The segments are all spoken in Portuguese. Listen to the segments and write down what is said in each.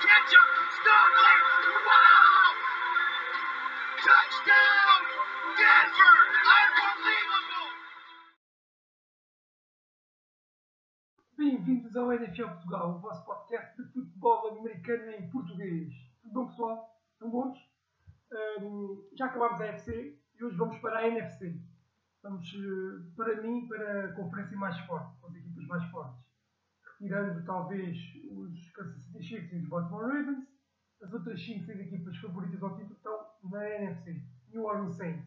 Wow! Touchdown, Denver! Unbelievable! Bem-vindos ao NFL Portugal, o vosso podcast de futebol americano em português. Tudo bom, pessoal? Estão bons? Ahm, já acabámos a FC e hoje vamos para a NFC. Vamos, eh, para mim, para a conferência mais forte, com as equipas mais fortes. Retirando, talvez, os Kansas City Chiefs e os Baltimore Ravens, as outras 5, 6 equipas favoritas ao título estão na NFC. New Orleans Saints,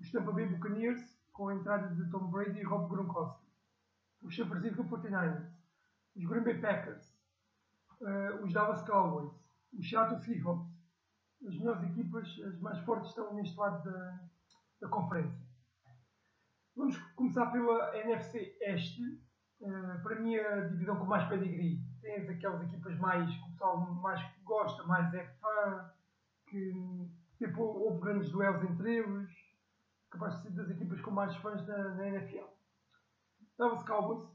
os Tampa Bay Buccaneers, com a entrada de Tom Brady e Rob Gronkowski os San Francisco 49ers, os Green Bay Packers, eh, os Dallas Cowboys, os Seattle Seahawks. As melhores equipas, as mais fortes, estão neste lado da, da conferência. Vamos começar pela NFC Este. Eh, para mim, a divisão com mais pedigree. Tens aquelas equipas mais que o pessoal mais gosta, mais é fã, que tipo, houve grandes duelos entre eles. Capaz de ser das equipas com mais fãs na, na NFL. Dallas Cowboys,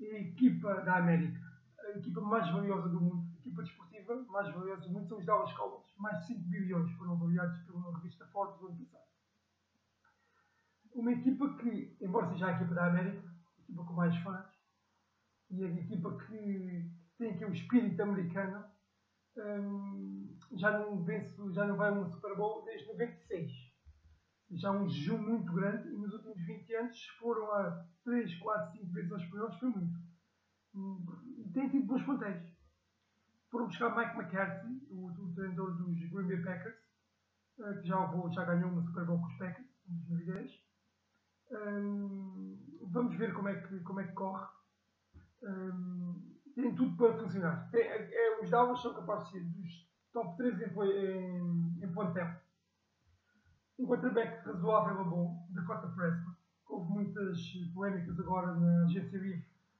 a equipa da América, a equipa mais valiosa do mundo, a equipa desportiva mais valiosa do mundo são os Dallas Cowboys. Mais de 5 bilhões foram avaliados pela revista Forbes no ano passado. Uma equipa que, embora seja a equipa da América, a equipa com mais fãs, e a equipa que tem aqui o espírito americano, hum, já não vence, já não vai a um Super Bowl desde 96 já um jejum muito grande e nos últimos 20 anos foram a 3, 4, 5 vezes aos playoffs, foi muito. E tem tido bons plantéis. Foram buscar Mike McCarthy, o, o treinador dos Green Bay Packers, eh, que já, já ganhou uma Super Bowl com os Packers em 2010. Hum, vamos ver como é que, como é que corre. Hum, tem tudo para funcionar. Tem- é- é- os Dallas são capazes de ser dos top 3 em, em, em plantel um quarterback razoável a bom, Dakota Prescott. Houve muitas polémicas agora na agência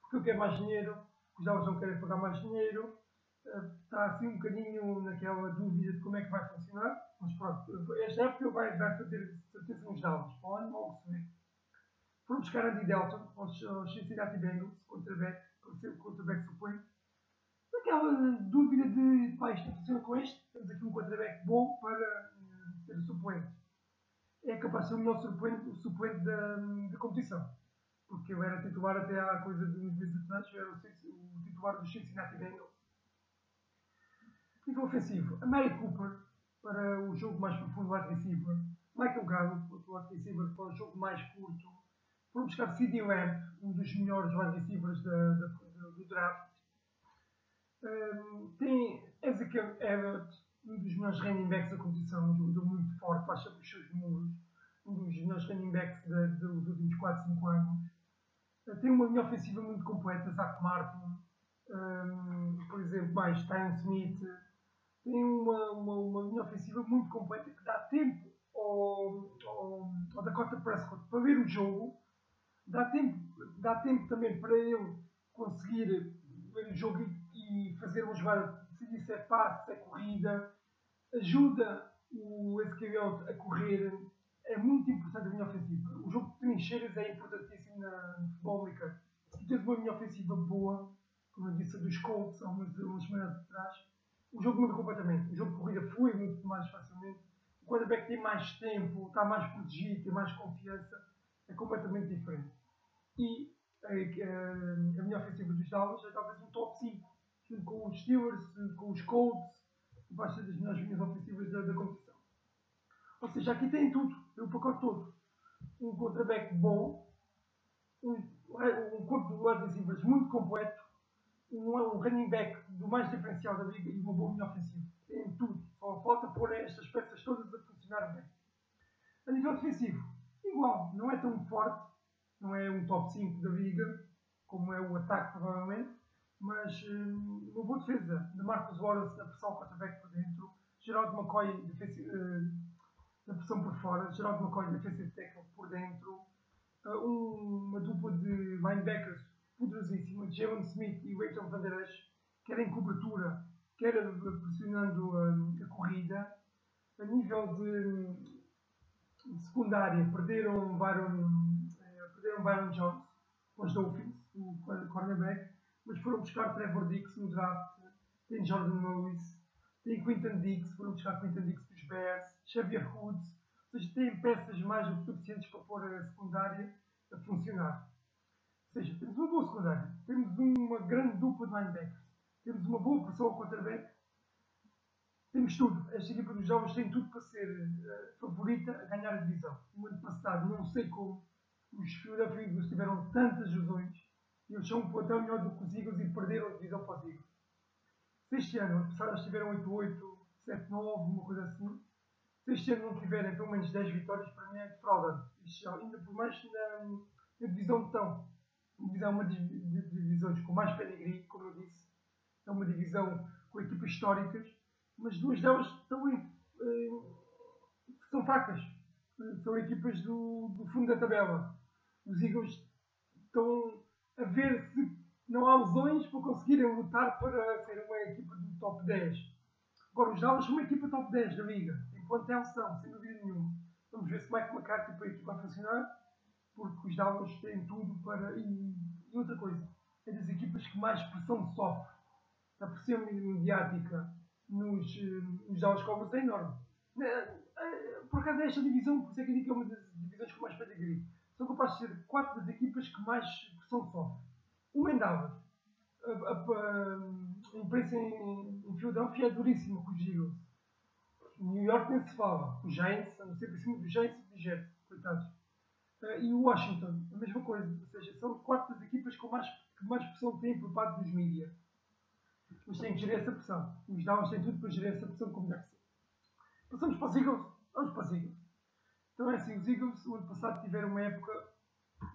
porque ele quer mais dinheiro, os Dallas não querem pagar mais dinheiro. Eh, Está assim um bocadinho naquela dúvida de como é que vai funcionar, mas pronto, esta época vai, vai fazer certeza nos Dallas, para o ano logo se vê. Foram buscar Andy aos, aos Cincinnati Bengals, quarterback, para o quarterback suplente. Aquela dúvida de, pá, isto funciona com este, temos aqui um quarterback bom para eh, ser o suplente é capaz de ser o melhor suplente, o suplente da, da competição. Porque ele era titular até há coisa de uns meses atrás, era o, o titular dos Cincinnati Bengals. Nível ofensivo, a Mary Cooper para o jogo mais profundo wide receiver, Michael Gallup outro wide receiver para o jogo mais curto, foram buscar C.D. Lamb, um dos melhores wide receivers da, da- do, draft. Um, tem Ezekiel Everett, um dos melhores running backs da competição, um jogador muito forte, sempre os seus muros, um dos melhores running backs dos últimos 4, 5 anos. Uh, Tem uma linha ofensiva muito completa, Zach Martin, um, por exemplo, mais Tyron Smith. Tem uma, uma, uma linha ofensiva muito completa que dá tempo ao, ao, ao Dakota Prescott para ver o jogo, dá tempo, dá tempo também para ele conseguir ver o jogo e, fazer jogada, decidir se é passe, se é corrida, ajuda o Ezequiel a correr, é muito importante a linha ofensiva. O jogo de trincheiras é importantíssimo na, no futebol americano. Se tens uma linha ofensiva boa, como eu disse, a dos Colts há umas, semanas atrás, o jogo muda completamente. O jogo de corrida flui muito mais facilmente. O quarterback tem mais tempo, está mais protegido, tem mais confiança. É completamente diferente. E a, a, a minha ofensiva dos Dallas é talvez um top 5, junto com os Steelers, com os Colts, vai ser das melhores linhas ofensivas da, da competição. Ou seja, aqui tem tudo, tem o pacote todo. Um quarterback bom, um, um corpo de receivers muito completo, um, um running back do mais diferencial da liga e uma boa linha ofensiva. Tem tudo. Só falta pôr estas peças todas a funcionar bem. A nível defensivo, igual, não é tão forte, não é um top 5 da liga, como é o ataque provavelmente, mas hum, uma boa defesa de Marcus Lawrence na pressão quarterback por dentro, Gerald McCoy defensi- eh, na pressão por fora, Gerald McCoy defensive tackle por dentro, um- uma dupla de linebackers poderosíssima, Jalen Smith e Leighton Van Der Esch, quer em cobertura, quer pressionando hum, a corrida. A nível de secundária, perderam Byron, eh, perderam Byron Jones aos Dolphins, o cornerback, mas foram buscar Trevor Dix no draft tem Jordan Lewis, tem Quinton Dix, foram buscar Quinton Dix dos Bears, Xavier Woods, ou seja, têm peças mais do que suficientes para pôr a secundária a funcionar. Ou seja, temos uma boa secundária, temos uma grande dupla de linebackers, temos uma boa pressão ao quarterback, temos tudo. Esta equipa dos jovens tem tudo para ser uh, favorita a ganhar a divisão. No ano passado, não sei como, os Philadelphia Eagles tiveram tantas lesões e eles são um melhor do que os Eagles e perderam a divisão para os Eagles. Se este ano, ano passado, eles tiveram 8-8, 7-9, uma coisa assim, se este ano não tiverem pelo menos 10 vitórias, para mim é defraudante. Ainda por mais na, na divisão de tão. A divisão é uma das divisões com mais pedigree, como eu disse. É uma divisão com equipas históricas, mas duas delas estão em, são fracas. São equipas do, do fundo da tabela. Os Eagles estão a ver se não há lesões para conseguirem lutar para ser uma equipa do top 10. Agora, os Dallas são uma equipa top 10 da liga. Em plantel são, sem dúvida nenhuma. Vamos ver se Mike McCarthy para a equipa funcionar, porque os Dallas têm tudo para. E, e outra coisa, é das equipas que mais pressão sofre. A pressão mediática nos, nos Dallas Cowboys é enorme. Por acaso é esta divisão, por isso é que eu digo que é uma das divisões com mais pedigree. São capazes de ser quatro das equipas que mais pressão sofrem. Uma em Dallas. A, a, a, a imprensa em, em Filadélfia é duríssima com os Eagles. New York nem se fala. Os Giants, a não ser por cima dos Giants e dos Jets, coitados. Uh, e o Washington, a mesma coisa. Ou seja, são quatro das equipas com mais, que mais pressão têm por parte dos mídias. Mas têm que gerir essa pressão. Os Dallas têm tudo para gerir essa pressão como deve ser. Passamos para os Eagles. Vamos para os Eagles. Então é assim, os Eagles o ano passado tiveram uma época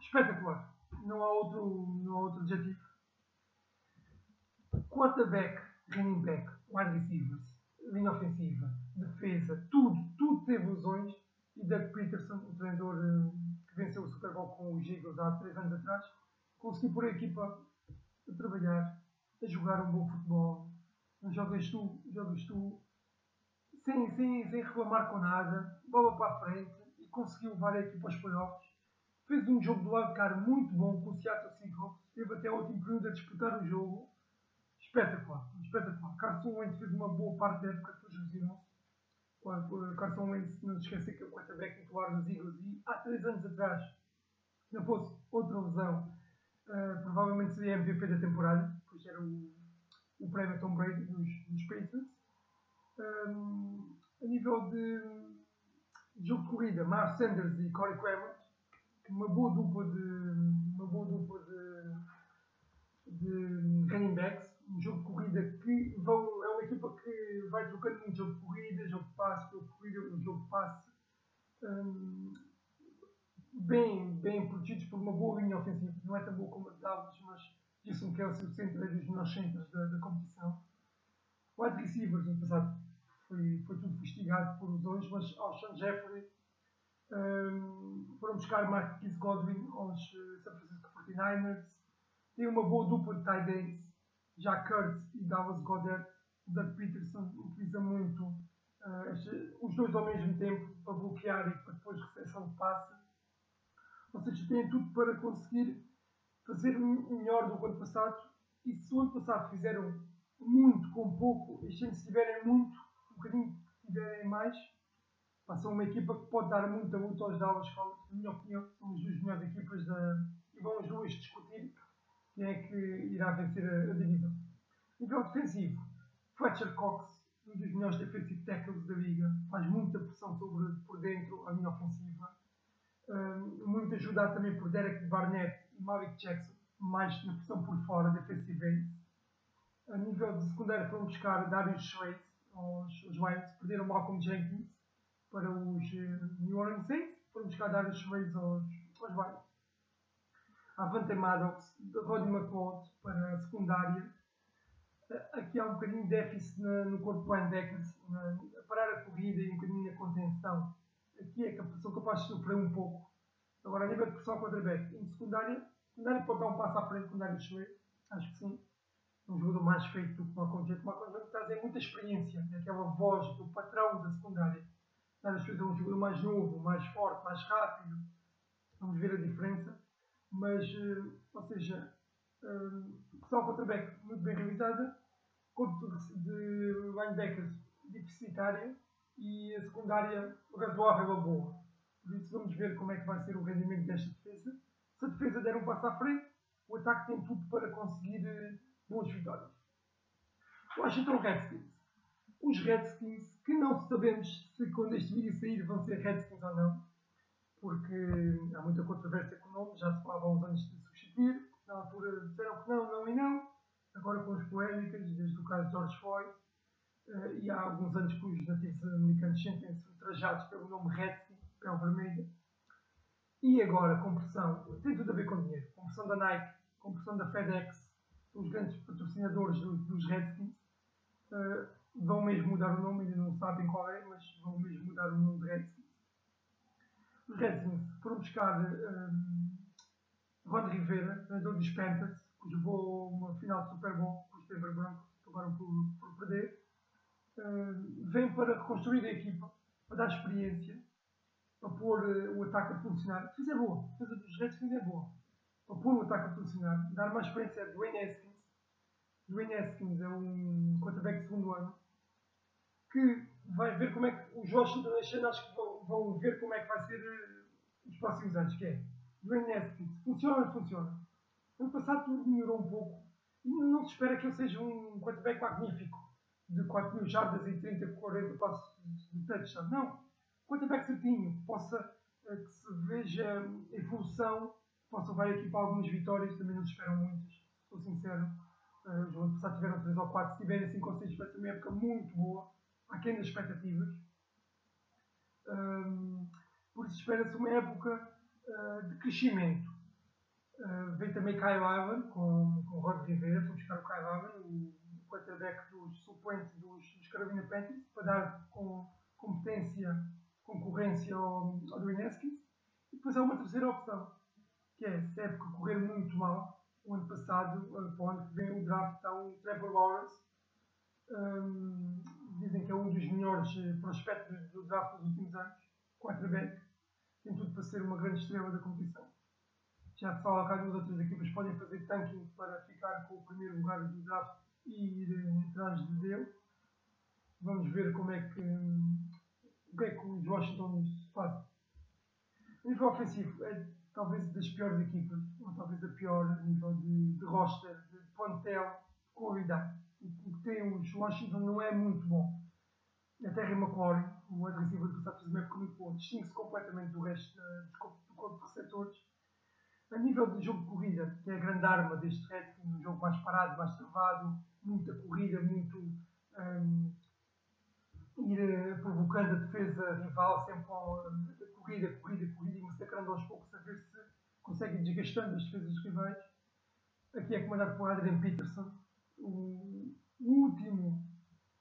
espetacular. Não há outro, não há outro adjetivo. Quarterback, running back, wide receivers, linha ofensiva, defesa, tudo, tudo teve lesões. E Doug Peterson, o treinador que venceu o Super Bowl com os Eagles há 3 anos atrás, conseguiu pôr a equipa a trabalhar, a jogar um bom futebol. Jogas tu, jogas tu, sem, sem, sem reclamar com nada, bola para a frente e conseguiu levar a equipa aos playoffs. Fez um jogo do cara muito bom com o Seattle Seahawks. Teve até o último período a disputar o jogo. Espetacular, espetacular. Carson Wentz fez uma boa parte da época, todos viram. Carson Wentz, não se esquecer que é o quarterback titular dos Eagles e há 3 anos atrás, se não fosse outra lesão, uh, provavelmente seria MVP da temporada, pois era o, o prémio Tom Brady dos, dos Patriots. Um, a nível de, de jogo de corrida, Miles Sanders e Corey Clement, uma boa dupla de uma boa dupla de, de running backs, um jogo de corrida que vão, é uma equipa que vai trocando muito jogo de corrida, jogo de passe, jogo de corrida, jogo de passe, um, bem, bem protegidos por uma boa linha ofensiva, não é tão boa como a de Dallas, mas Jason Kelsey, o centro é dos melhores centros da, da competição. Wide receivers, no passado, foi, foi tudo fustigado por lesões, mas Alshon Jeffrey um, foram buscar Marquis Godwin aos uh, San Francisco 49ers. Tem uma boa dupla de tight ends, Jack Kurtz e Dallas Goddard. Doug Peterson utiliza muito uh, este, os dois ao mesmo tempo para bloquear e para depois recepção de passe. Ou seja, têm tudo para conseguir fazer melhor do que o ano passado. E se o ano passado fizeram muito com pouco, este ano se tiverem muito, um bocadinho tiverem mais, são uma equipa que pode dar muita luta aos Dallas Cowboys, na minha opinião, são as duas melhores equipas da, e vão as duas discutir quem é que irá vencer a, divisão. Nível defensivo, Fletcher Cox, um dos melhores defensive tackles da liga, faz muita pressão sobre, por dentro a linha ofensiva. Um, muito ajudado também por Derek Barnett Malik Jackson, mais na pressão por fora, defensive. A nível de secundário foram buscar Darius Schwartz, os, os Lions, perderam Malcolm Jenkins para os New Orleans Saints, foram buscar Darius Schwartz aos, aos Lions. Avante Maddox, Rodney McLeod para a secundária. Aqui há um bocadinho de déficit no corpo linebackers, na, a parar a corrida e um bocadinho na contenção. Aqui é que são capazes de sofrer um pouco. Agora, a nível de pressão quarterback, em secundária, secundária pode dar um passo à frente Darius Schwartz, acho que sim um jogador mais feito do que o Malcolm Jenkins. Malcolm Jenkins traz muita experiência, é aquela voz do patrão da secundária. Vezes é um jogador mais novo, mais forte, mais rápido. Vamos ver a diferença. Mas, ou seja, um, só o quarterback muito bem realizada. corpo de, linebackers deficitária e a secundária razoável a boa. Isso vamos ver como é que vai ser o rendimento desta defesa. Se a defesa der um passo à frente, o ataque tem tudo para conseguir eh, boas vitórias. Washington Redskins. Os Redskins, que não sabemos se quando este vídeo sair vão ser Redskins ou não, porque há muita controvérsia com o nome, já se falava há uns anos de substituir, na altura disseram que não, não e não, agora com as polémicas, desde o caso de George Floyd, uh, e há alguns anos que os nativos americanos sentem-se ultrajados pelo nome Redskins, pele vermelha, e agora com pressão, tem tudo a ver com dinheiro, com pressão da Nike, com pressão da FedEx, os grandes patrocinadores dos, dos Redskins, uh, vão mesmo mudar o nome, ainda não sabem qual é, mas vão mesmo mudar o nome de Redskins. Os Redskins foram buscar um, Rod Rivera, treinador dos Panthers, que jogou uma final de Super Bowl com os Denver Broncos, acabaram por, por perder. Uh, vem para reconstruir a equipa, para dar experiência, para pôr uh, o ataque a funcionar. A defesa é boa, a defesa dos Redskins é boa. Para pôr o ataque a funcionar, dar uma experiência a Dwayne Haskins. Dwayne Haskins é um quarterback de segundo ano que vai ver como é que os Washington acho que vão, vão, ver como é que vai ser uh, os próximos anos, que é Dwayne Haskins. Funciona ou não funciona? Ano passado tudo melhorou um pouco e não se espera que ele seja um quarterback magnífico de 4 mil jardas e 30, 40 passos de touchdown. Não. Quarterback certinho, possa uh, que se veja evolução, possa levar a equipa algumas vitórias, também não se esperam muitas, sou sincero. Uh, os anos passados tiveram 3 ou 4, se tiverem 5 ou 6 vai ser uma época muito boa, aquém das expectativas. Um, por isso espera-se uma época uh, de crescimento. Uh, vem também Kyle Allen com, com Rod Rivera, para buscar o Kyle Allen, o quarterback dos suplentes dos, dos Carolina Panthers, para dar com competência, concorrência ao, ao Dwayne Haskins. E depois há uma terceira opção, que é se a época correr muito mal, o ano passado, para o que vem, o draft está um Trevor Lawrence, um, dizem que é um dos melhores eh, prospectos do draft dos últimos anos, quarterback, tem tudo para ser uma grande estrela da competição. Já se fala que algumas outras equipas podem fazer tanking para ficar com o primeiro lugar do draft e ir eh, atrás dele. Vamos ver como é que, o que é que os Washington fazem. A nível ofensivo, é talvez das piores equipas, ou talvez a pior a nível de, de roster, de plantel, de qualidade o que tem os Washington não é muito bom. A Terry McLaurin, o agressivo passado, fez uma época muito boa, distingue-se completamente do resto do corpo de receptores. A nível de jogo de corrida, que é a grande arma deste Redskins, um jogo mais parado, mais travado, muita corrida, muito um, ir uh, provocando a defesa rival sempre com uh, corrida, corrida, corrida e massacrando aos poucos a ver se consegue desgastando as defesas rivais. Aqui é comandado por Adrian Peterson, o, último,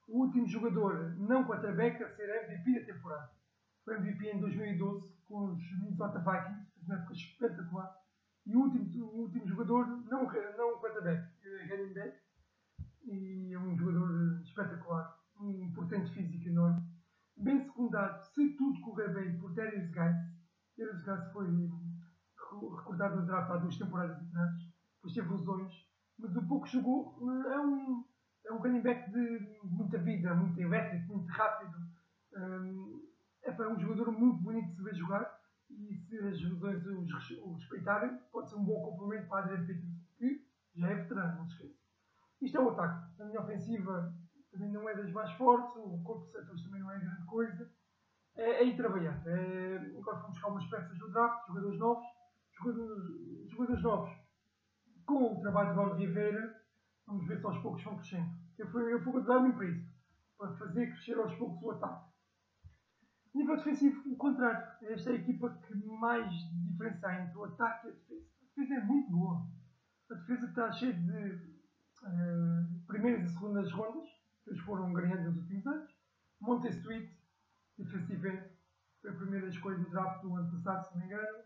o último jogador não quarterback a ser MVP da temporada. Foi MVP em 2012 com os Minnesota Vikings, uma época espetacular. E o último, o último jogador, não, não quarterback, é running back, e é um jogador espetacular, um portento físico enorme. Bem secundado, se tudo Darius Guys. Darius Guys foi recordado no draft há duas temporadas atrás, depois teve lesões, mas o pouco jogou é um, é um running back de muita vida, muito elétrico, muito rápido. Um, é, é um jogador muito bonito de se ver jogar e se as lesões o respeitarem, pode ser um bom complemento para Adrian Peterson, que já é veterano, não se esqueça. Isto é o ataque. A minha ofensiva também não é das mais fortes, o corpo de setores também não é grande coisa. É, é ir trabalhar. É, agora vamos buscar umas peças do draft, jogadores novos, jogadores, jogadores novos com o trabalho de Ron Rivera, vamos ver se aos poucos vão crescendo. Eu fui, eu fui convidado para isso, para fazer crescer aos poucos o ataque. Nível defensivo, o contrário. Esta é a equipa que mais diferença entre o ataque e a defesa. A defesa é muito boa. A defesa está cheia de uh, primeiras e segundas rondas, que eles foram ganhando nos últimos anos. Monte Street, defensive end, foi a primeira escolha do draft do ano passado, se não me engano.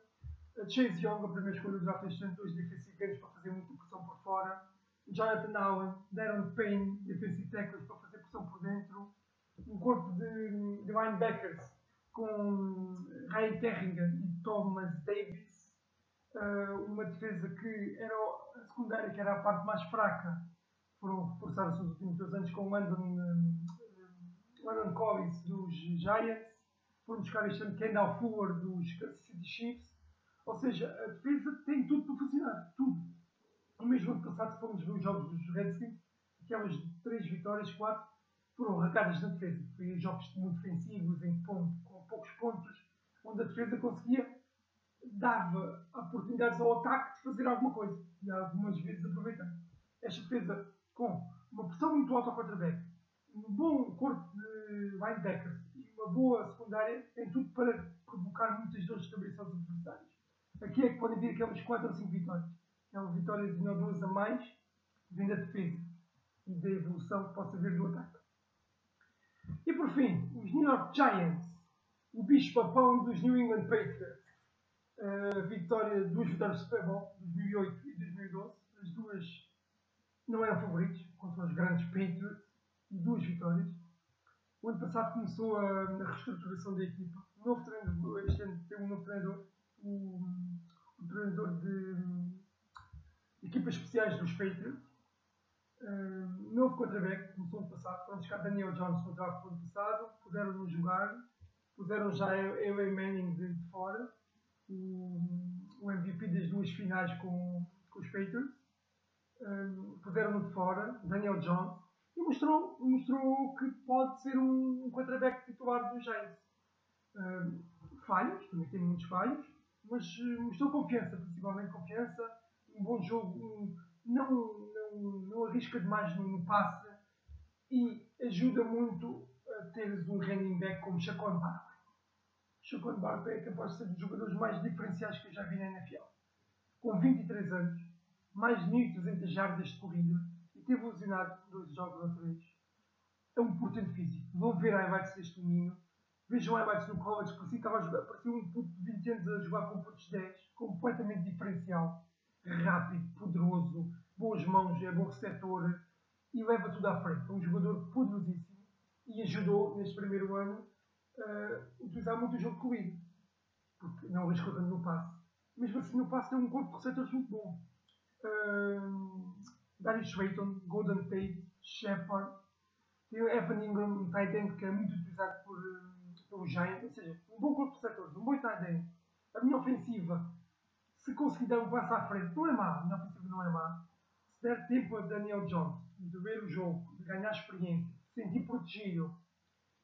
Chase Young, a primeira escolha do draft este ano, dois defensive ends para fazer muita pressão por fora. Jonathan Allen, Darren Payne, defensive tackles para fazer pressão por dentro. Um corpo de, de linebackers com Ryan Terringer e Thomas Davis. Uh, uma defesa que era a secundária, que era a parte mais fraca, foram reforçar-se nos últimos dois anos com o Landon, um, Landon Collins dos Giants, foram buscar este ano Kendall Fuller dos Kansas City Chiefs, ou seja, a defesa tem tudo para funcionar, tudo. O mesmo ano passado, se formos ver os jogos dos Redskins, aquelas três vitórias, quatro, foram arrancadas na defesa. Foi jogos muito defensivos, em ponto, com poucos pontos, onde a defesa conseguia, dava oportunidades ao ataque de fazer alguma coisa. E algumas vezes aproveitando. Esta defesa, com uma pressão muito alta ao quarterback, um bom corpo de linebackers e uma boa secundária, tem tudo para provocar muitas dores de cabeça aos adversários. Aqui é que podem vir aquelas 4 ou 5 vitórias. Aquelas vitórias ou duas a mais, vem da defesa e da evolução que possa haver do ataque. E por fim, os New York Giants, o bicho-papão dos New England Patriots. A vitória, duas vitórias de Super Bowl, 2008 e 2012. As duas não eram favoritos contra os grandes Patriots. Duas vitórias. O ano passado começou a, a reestruturação da equipa. O novo treinador, este ano tem um novo treinador, o, treinador de, de equipas especiais dos Patriots. Um, novo quarterback, começou ano passado, foram buscar Daniel Jones no draft ano passado, puseram-no jogar, puseram já Eli Manning de, de fora, o, o, MVP das duas finais com, com os Patriots, um, puseram-no de fora, Daniel Jones, e mostrou, mostrou que pode ser um, um quarterback titular dos Giants. Um, falhos, também tem muitos falhos, mas uh, mostrou confiança, principalmente confiança, um bom jogo, um, não, não, não arrisca demais no, no passe e ajuda muito a teres um running back como Chacon Barkley. Chacon Barkley é capaz de ser dos jogadores mais diferenciais que eu já vi na NFL. Com 23 anos, mais de 1.300 jardas de corrida e teve lesionado dois jogos ou três. É um portento físico. Vão ver highlights deste menino. Vejam highlights no college, parecia, estava a jogar, parecia um puto de 20 anos a jogar com putos 10, completamente diferencial rápido, poderoso, boas mãos, é bom receptor e leva tudo à frente. É um jogador poderosíssimo e ajudou neste primeiro ano a utilizar muito o jogo corrido, porque não arriscou tanto no passe. Mesmo assim, no passe tem um corpo de receptores muito bom. Darius Swayton, Golden Tate, Shepard, tem o Evan Ingram, um tight end que é muito utilizado por, pelo Giant, ou seja, um bom corpo de receptores, um bom tight end. A minha ofensiva se conseguir dar um passo à frente, não é má, a minha ofensiva não é má. Se der tempo a Daniel Jones de ver o jogo, de ganhar experiência, de se sentir protegido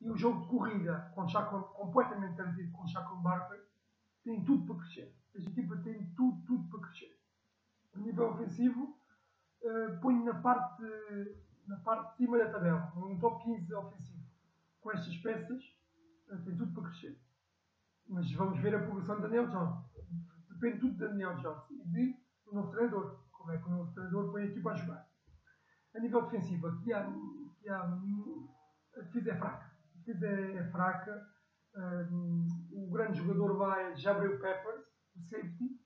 e o jogo de corrida com Chacon, completamente garantido com Chacon Barkley, tem tudo para crescer. Esta equipa tem tudo, tudo para crescer. A nível ofensivo, uh, ponho na parte, na parte de cima da tabela, um top 15 ofensivo. Com estas peças, uh, tem tudo para crescer. Mas vamos ver a progressão de Daniel Jones depende tudo de Daniel Jones e de, do novo treinador. Como é que o novo treinador põe a equipa a jogar. A nível defensivo, aqui há, aqui há a defesa é fraca. A defesa é, é fraca. Um, o grande jogador vai Jabril Peppers, o safety.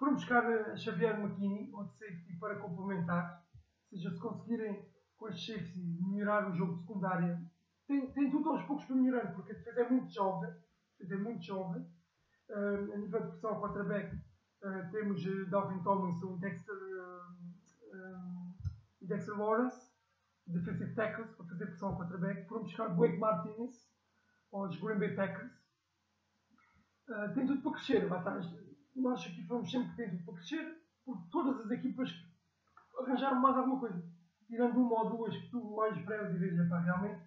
Foram buscar Xavier McKinney, outro safety, para complementar. Ou seja, se conseguirem com este safety melhorar o jogo de secundária, tem, tem tudo aos poucos para melhorar, porque a defesa é muito jovem. Defesa é muito jovem Uh, a nível de pressão ao quarterback, uh, temos uh, Dalvin Tomlinson, Dexter, e Dexter Lawrence, defensive tackles, para fazer pressão ao quarterback. Foram buscar Blake Martinez, aos Green Bay Packers. tem tudo para crescer. Nós aqui falamos sempre tudo para crescer, porque todas as equipas arranjaram mais alguma coisa. Tirando uma ou duas que tu mais breves e veja, pá, realmente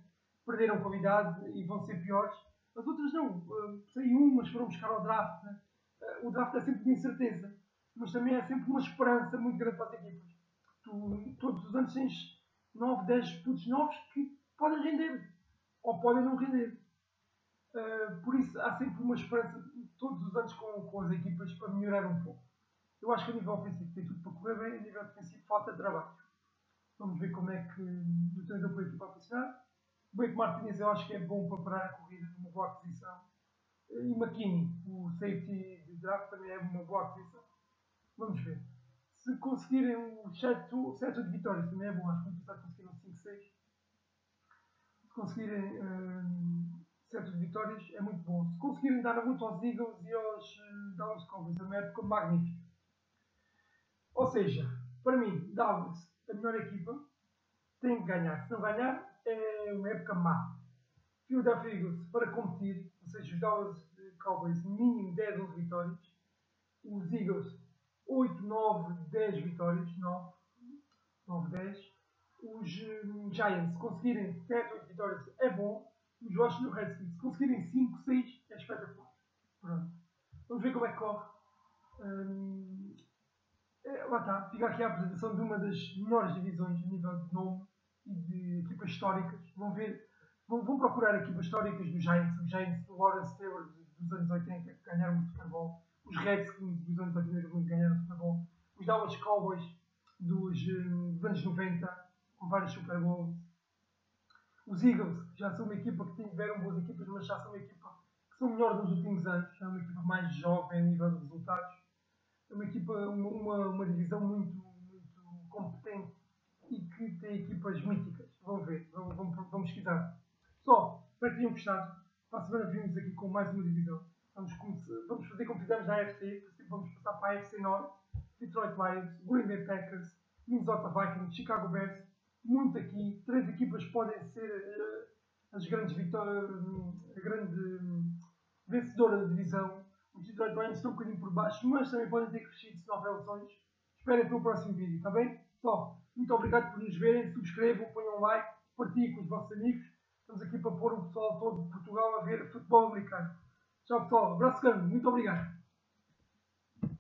perderam qualidade e vão ser piores as outras não. Uh, sei umas foram buscar ao draft. Né? Uh, o draft é sempre de incerteza. Mas também é sempre uma esperança muito grande para as equipas. Tu, todos os anos tens 9, 10 putos novos que podem render. Ou podem não render. Uh, por isso há sempre uma esperança todos os anos com, com as equipas para melhorar um pouco. Eu acho que a nível ofensivo tem tudo para correr bem, a nível defensivo falta trabalho. Vamos ver como é que o treinador para a equipa a funcionar. Blake Martinez eu acho que é bom para parar a corrida numa boa aquisição. E McKinney, o safety de draft, também é uma boa aquisição. Vamos ver. Se conseguirem o 7 de vitórias, também é bom. Acho que no passado conseguiram 5, 6. Se conseguirem um, 7 de vitórias, é muito bom. Se conseguirem dar a luta aos Eagles e aos Dallas Cowboys, é uma época magnífica. Ou seja, para mim, Dallas, a melhor equipa, tem que ganhar. Se não ganhar, é uma época má. Philadelphia Eagles, para competir, ou seja, os Dallas Cowboys, mínimo 10, 11 vitórias. Os Eagles, 8, 9, 10 vitórias. 9, 9 10. Os hum, Giants, conseguirem 7, 8 vitórias, é bom. Os Washington Redskins, se conseguirem 5, 6, é espetacular. Pronto. Vamos ver como é que corre. Hum, é, lá está, fica aqui a apresentação de uma das melhores divisões a nível de nome e de equipas históricas. Vão ver, vão, vão procurar equipas históricas dos Giants, os Giants do Lawrence Taylor dos anos 80 que ganharam o Super Bowl, os Redskins dos anos 80 que ganharam o Super Bowl, os Dallas Cowboys dos, hum, dos anos 90 com vários Super Bowls, os Eagles, já são uma equipa que tiveram boas equipas, mas já são uma equipa que são melhor nos últimos anos, é uma equipa mais jovem a nível de resultados é uma equipa, uma, uma, divisão muito, muito competente e que tem equipas míticas. Vamos ver, vamos, vamos, vamos pesquisar. Só, espero que tenham gostado. Para a semana vimos aqui com mais uma divisão. Vamos, vamos fazer como fizemos na AFC, vamos passar para a AFC Norte, Detroit Lions, Green Bay Packers, Minnesota Vikings, Chicago Bears, muito aqui. Três equipas podem ser uh, as grandes vitórias, a grande um, vencedora da divisão os Detroit Lions estão um bocadinho por baixo, mas também podem ter crescido se não houver opções. Esperem pelo próximo vídeo, está bem? Pessoal, muito obrigado por nos verem, subscrevam, ponham like, partilhem com os vossos amigos. Estamos aqui para pôr o pessoal todo de Portugal a ver futebol americano. Tchau pessoal, abraço grande, muito obrigado.